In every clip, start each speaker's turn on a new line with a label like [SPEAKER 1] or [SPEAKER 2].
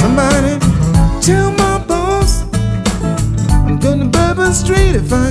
[SPEAKER 1] Somebody. Tell my boss I'm going to Bourbon Street if I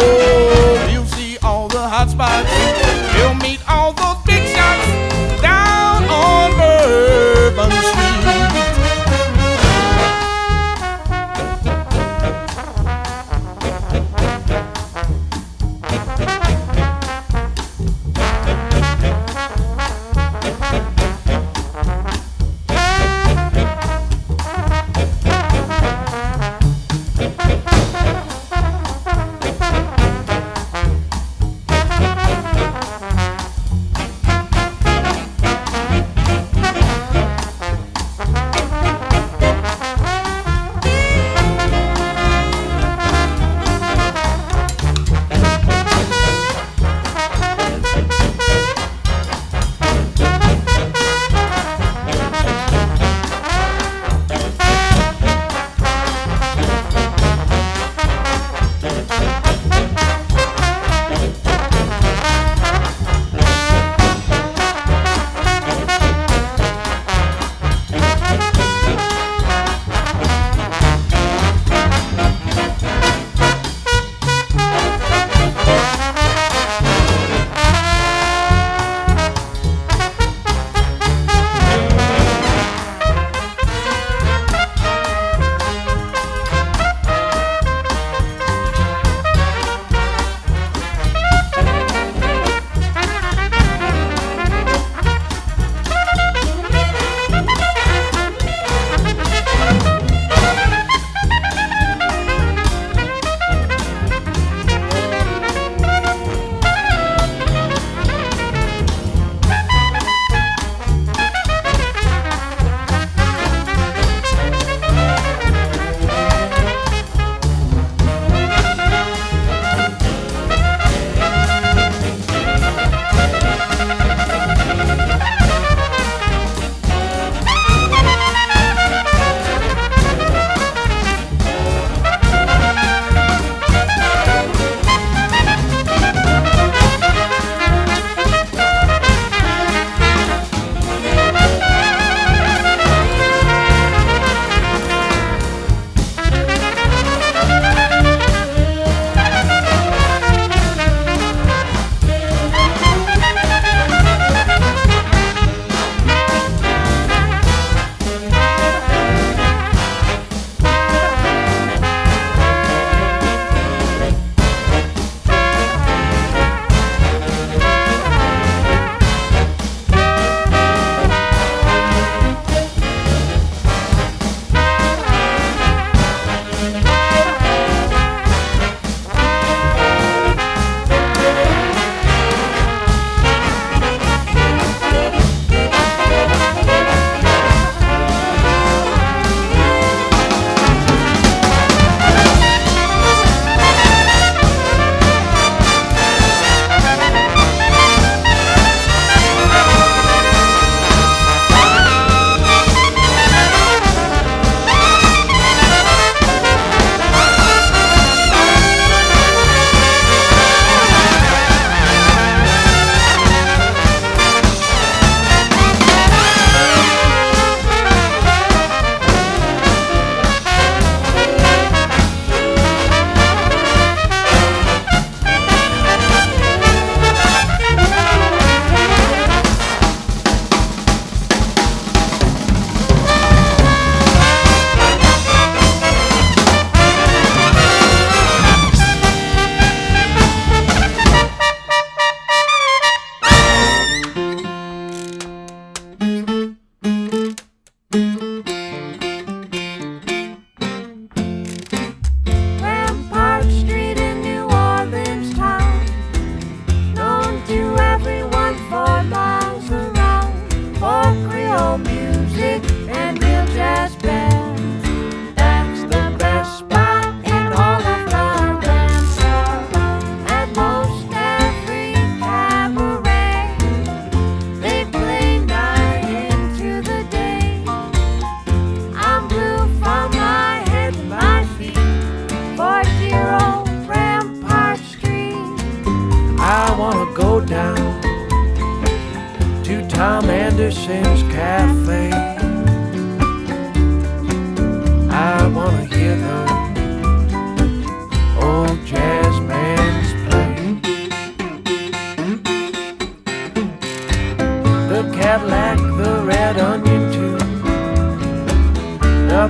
[SPEAKER 2] Oh.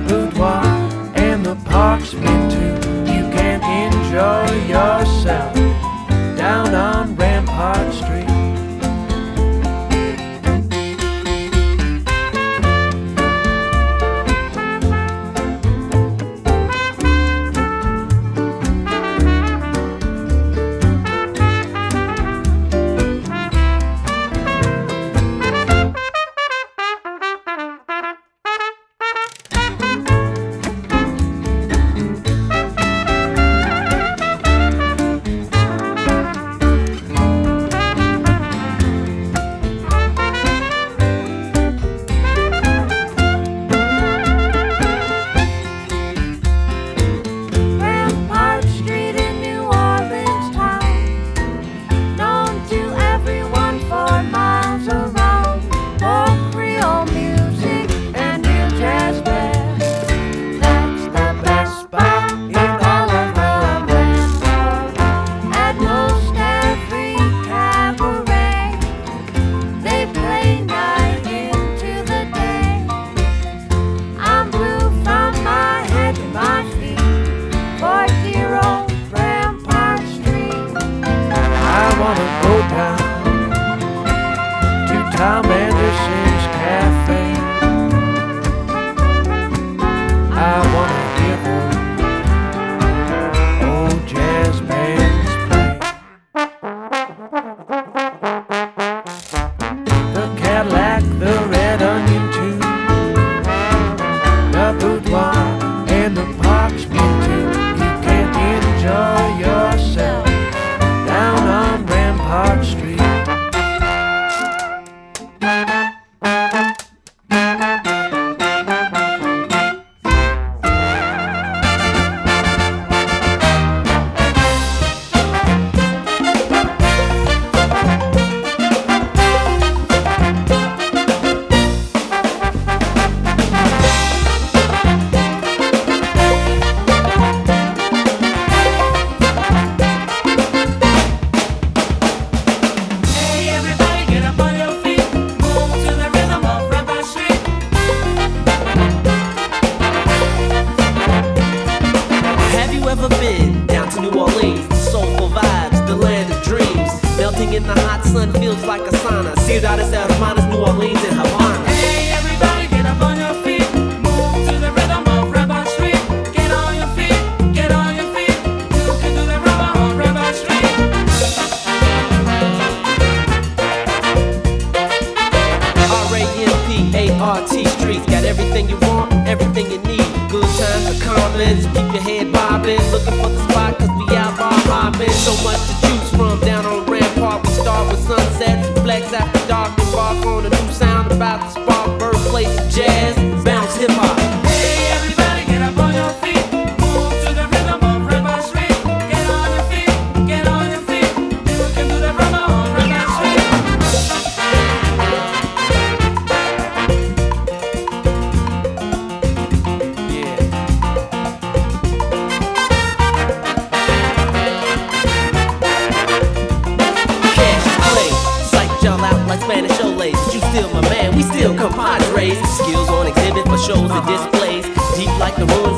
[SPEAKER 2] peu toi. accolades, but you still my man. We still compadres. Skills on exhibit for shows and displays. Deep like the
[SPEAKER 3] room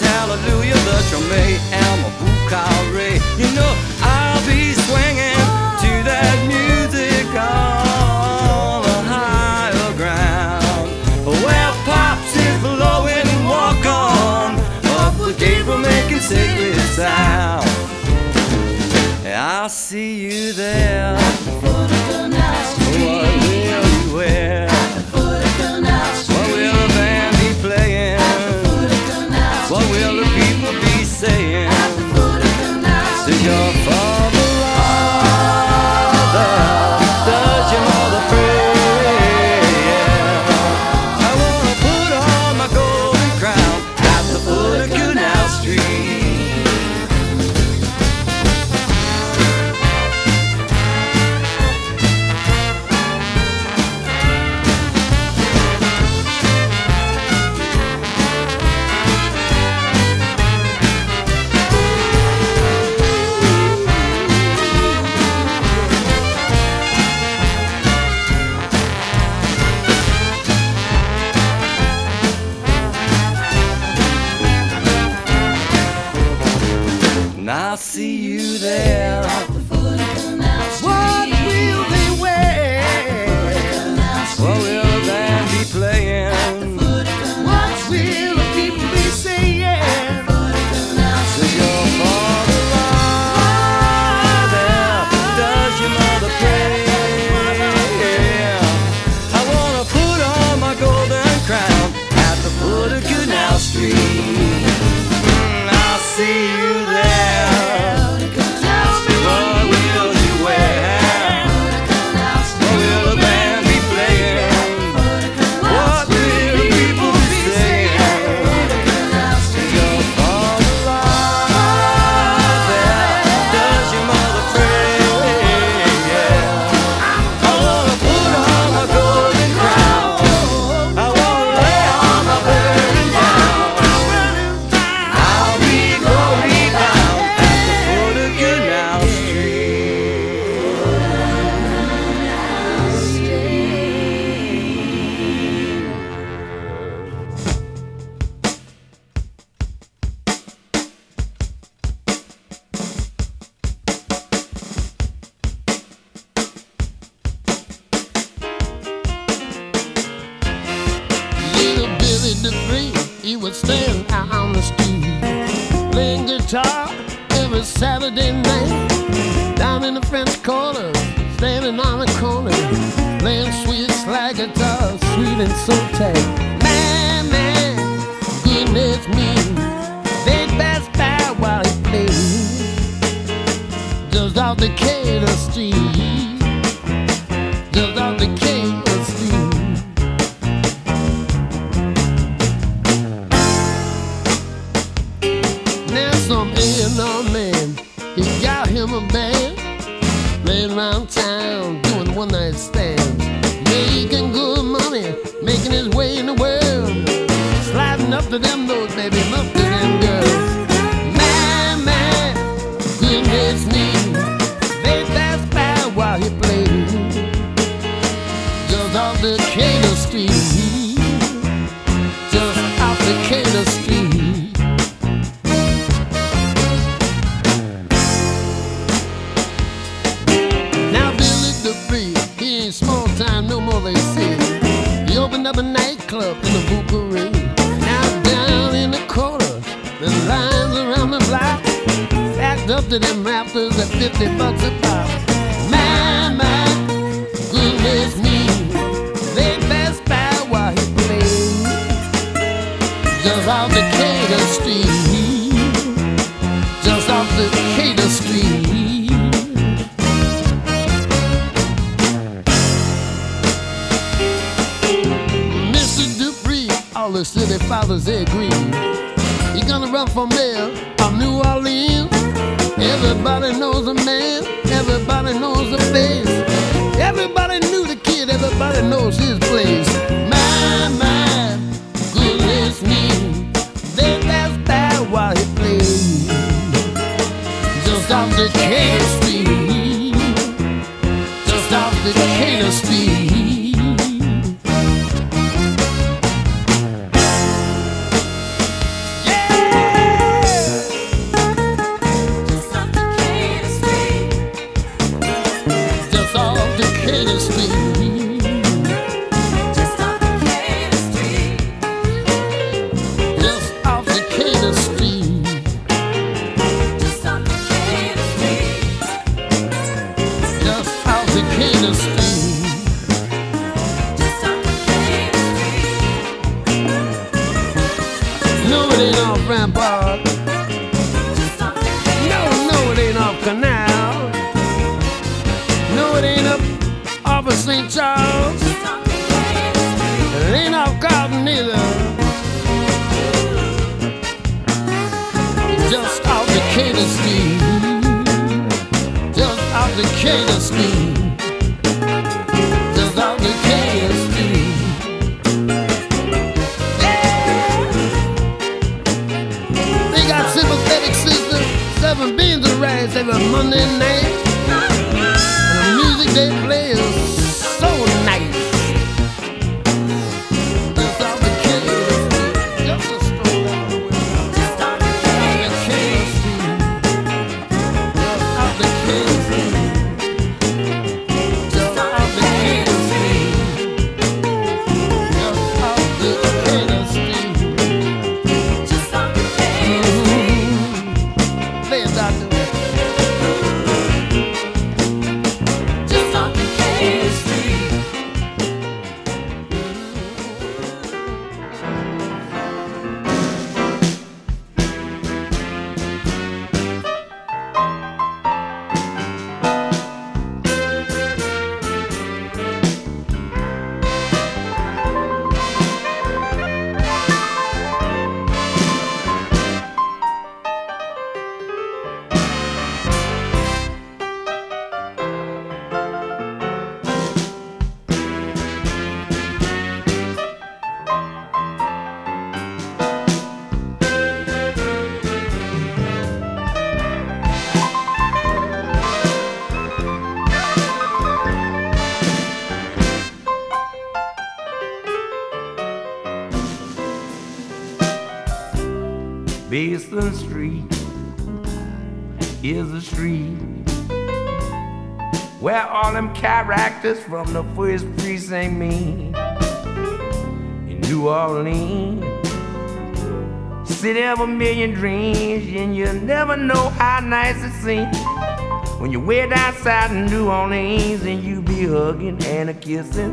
[SPEAKER 3] hallelujah, the
[SPEAKER 4] Tremé, them
[SPEAKER 5] characters from the first precinct me in New Orleans. City of a million dreams, and you never know how nice it seems when you're way down south in New Orleans and you be hugging and a kissing.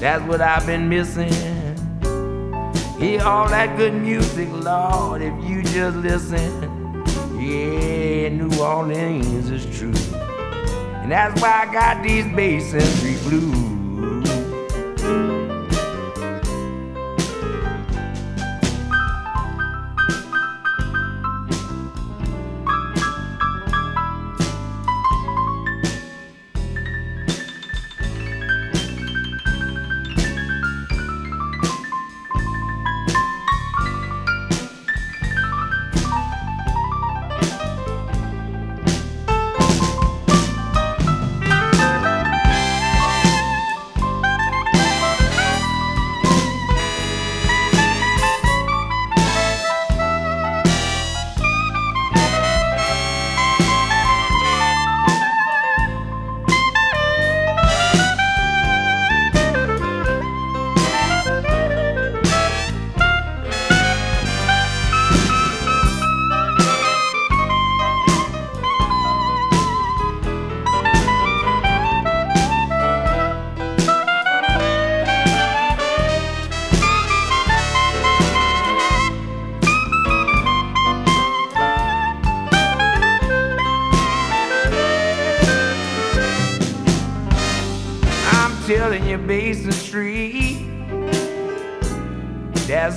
[SPEAKER 5] That's what I've been missing. Hear all that good music, Lord, if you just listen. Yeah, New Orleans is true. And that's why I got these bass and blues.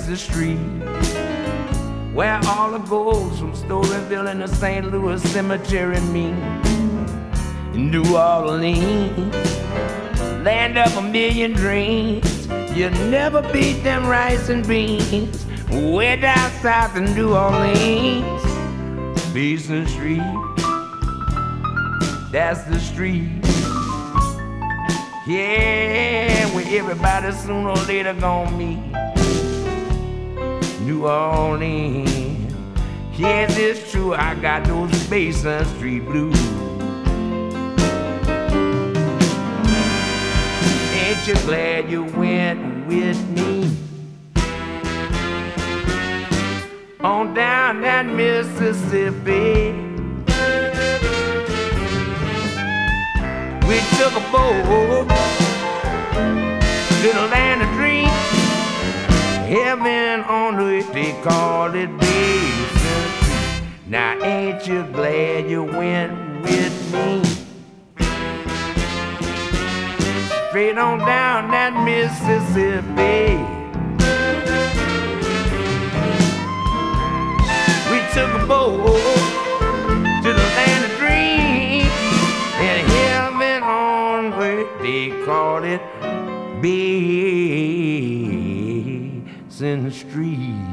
[SPEAKER 5] The street where all the gold from Storyville and the St. Louis Cemetery meet. In New Orleans, land of a million dreams. You never beat them rice and beans. Way down south in New Orleans, Basin Street. That's the street. Yeah, where everybody sooner or later gonna meet. New Orleans. Yes, it's true, I got those Basin Street blues. Ain't you glad you went with me? On down that Mississippi. We took a boat to the land. On earth, they call it Street. Now ain't you glad you went with me? Straight on down that Mississippi. We took a boat to the land of dreams. And heaven on earth, they called it Basin Street.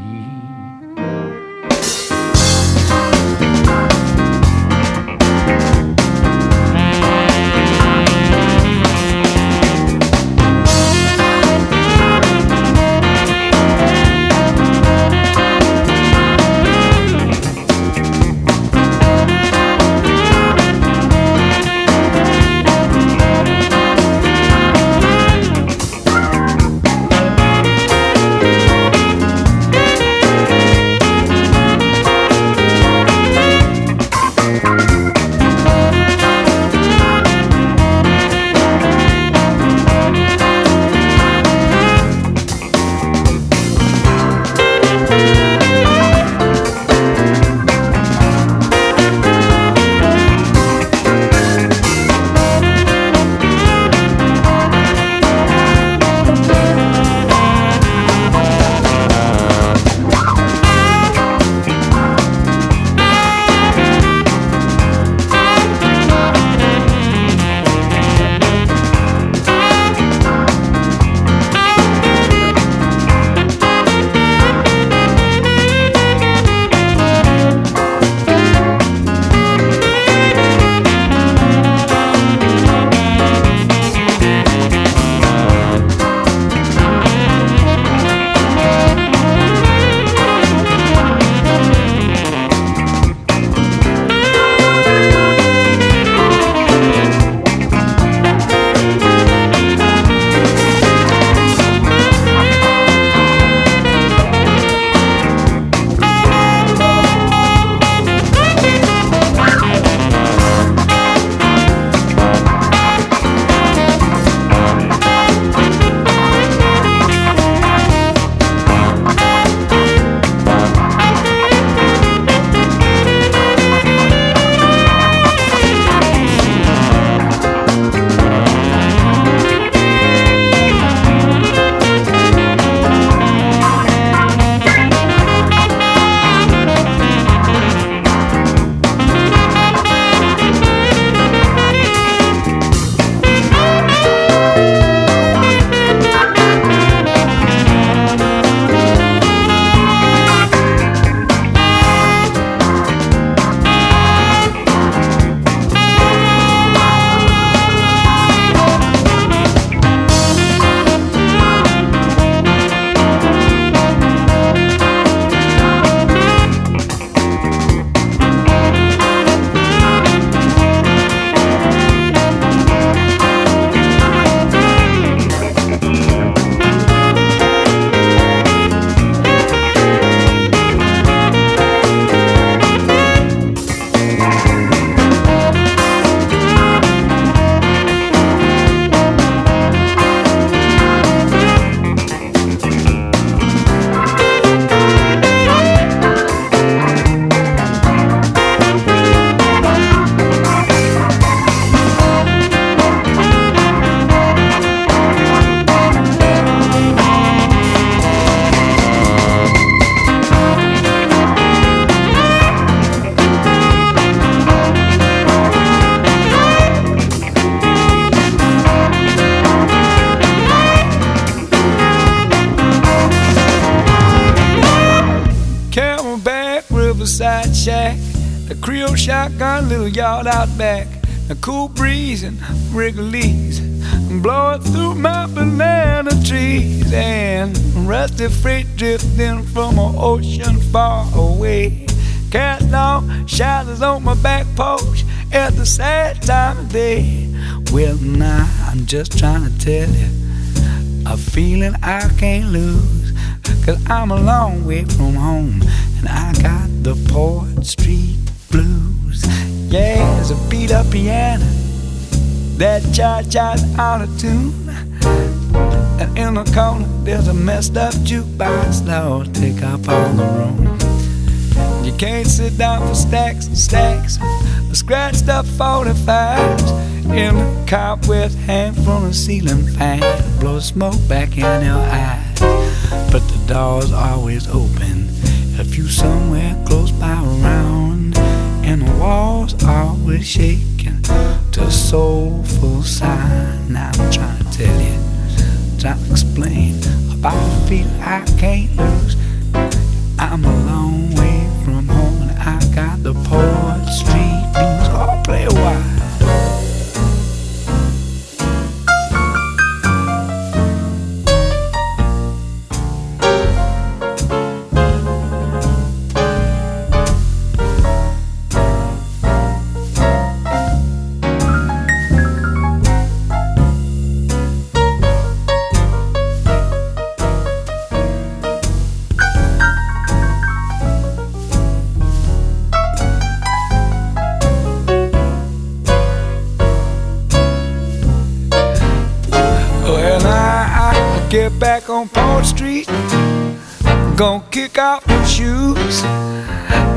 [SPEAKER 6] Ocean far away. Cast on shadows on my back porch at the sad time of day. Well, now I'm just trying to tell you a feeling I can't lose. Cause I'm a long way from home and I got the Port Street blues. Yeah, there's a beat up piano that cha cha's out of tune. In the corner, there's a messed up jukebox. Lord, take up all the room. You can't sit down for stacks and stacks of scratched up 45s. In the cobweb hang from the ceiling fan, blow smoke back in your eyes. But the door's always open if you somewhere close by around. And the walls always shaking to soulful sound. Now I'm trying to tell you, explain about the feeling I can't lose. Off my shoes.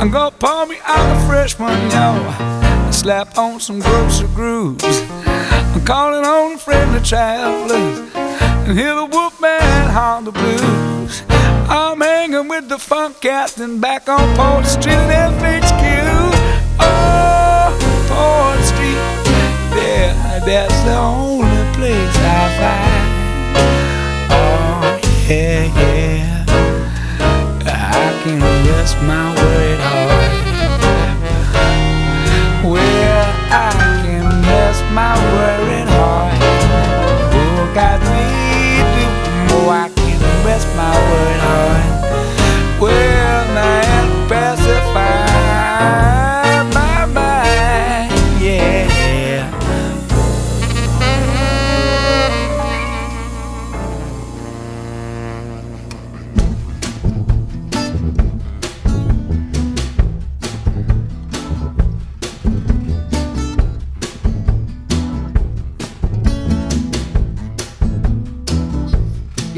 [SPEAKER 6] I'm gonna pour me out a fresh one, yo, and slap on some grocer grooves. I'm calling on friendly travelers and hear the wolfman howl the blues. I'm hanging with the funk cats captain back on Port Street at FHQ. Oh, Port Street, there, that's the only place I find. Oh, yeah, yeah. Can rest my worried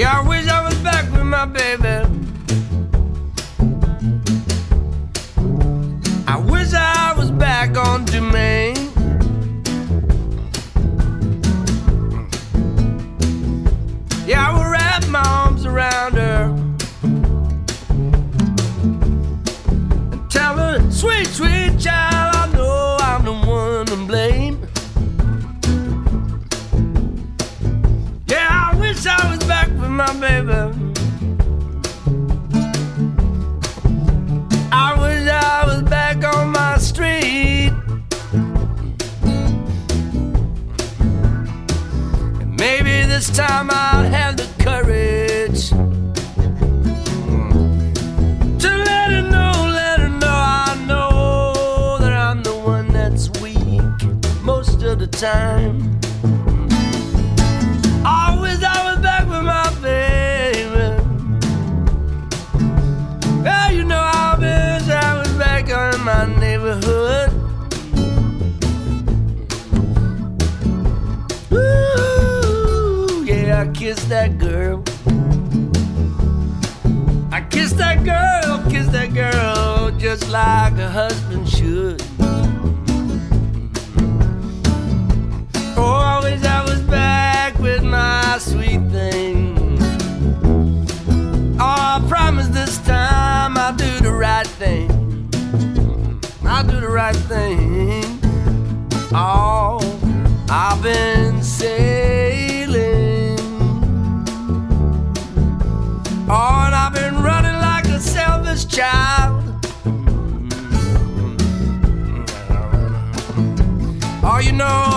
[SPEAKER 6] Yeah,
[SPEAKER 7] I wish I was back with my baby. This time I'll have the courage to let her know, let her know I know that I'm the one that's weak most of the time. Like a husband should. Oh, I wish I was back with my sweet thing. Oh, I promise this time I'll do the right thing. I'll do the right thing. Oh, I've been sailing. know.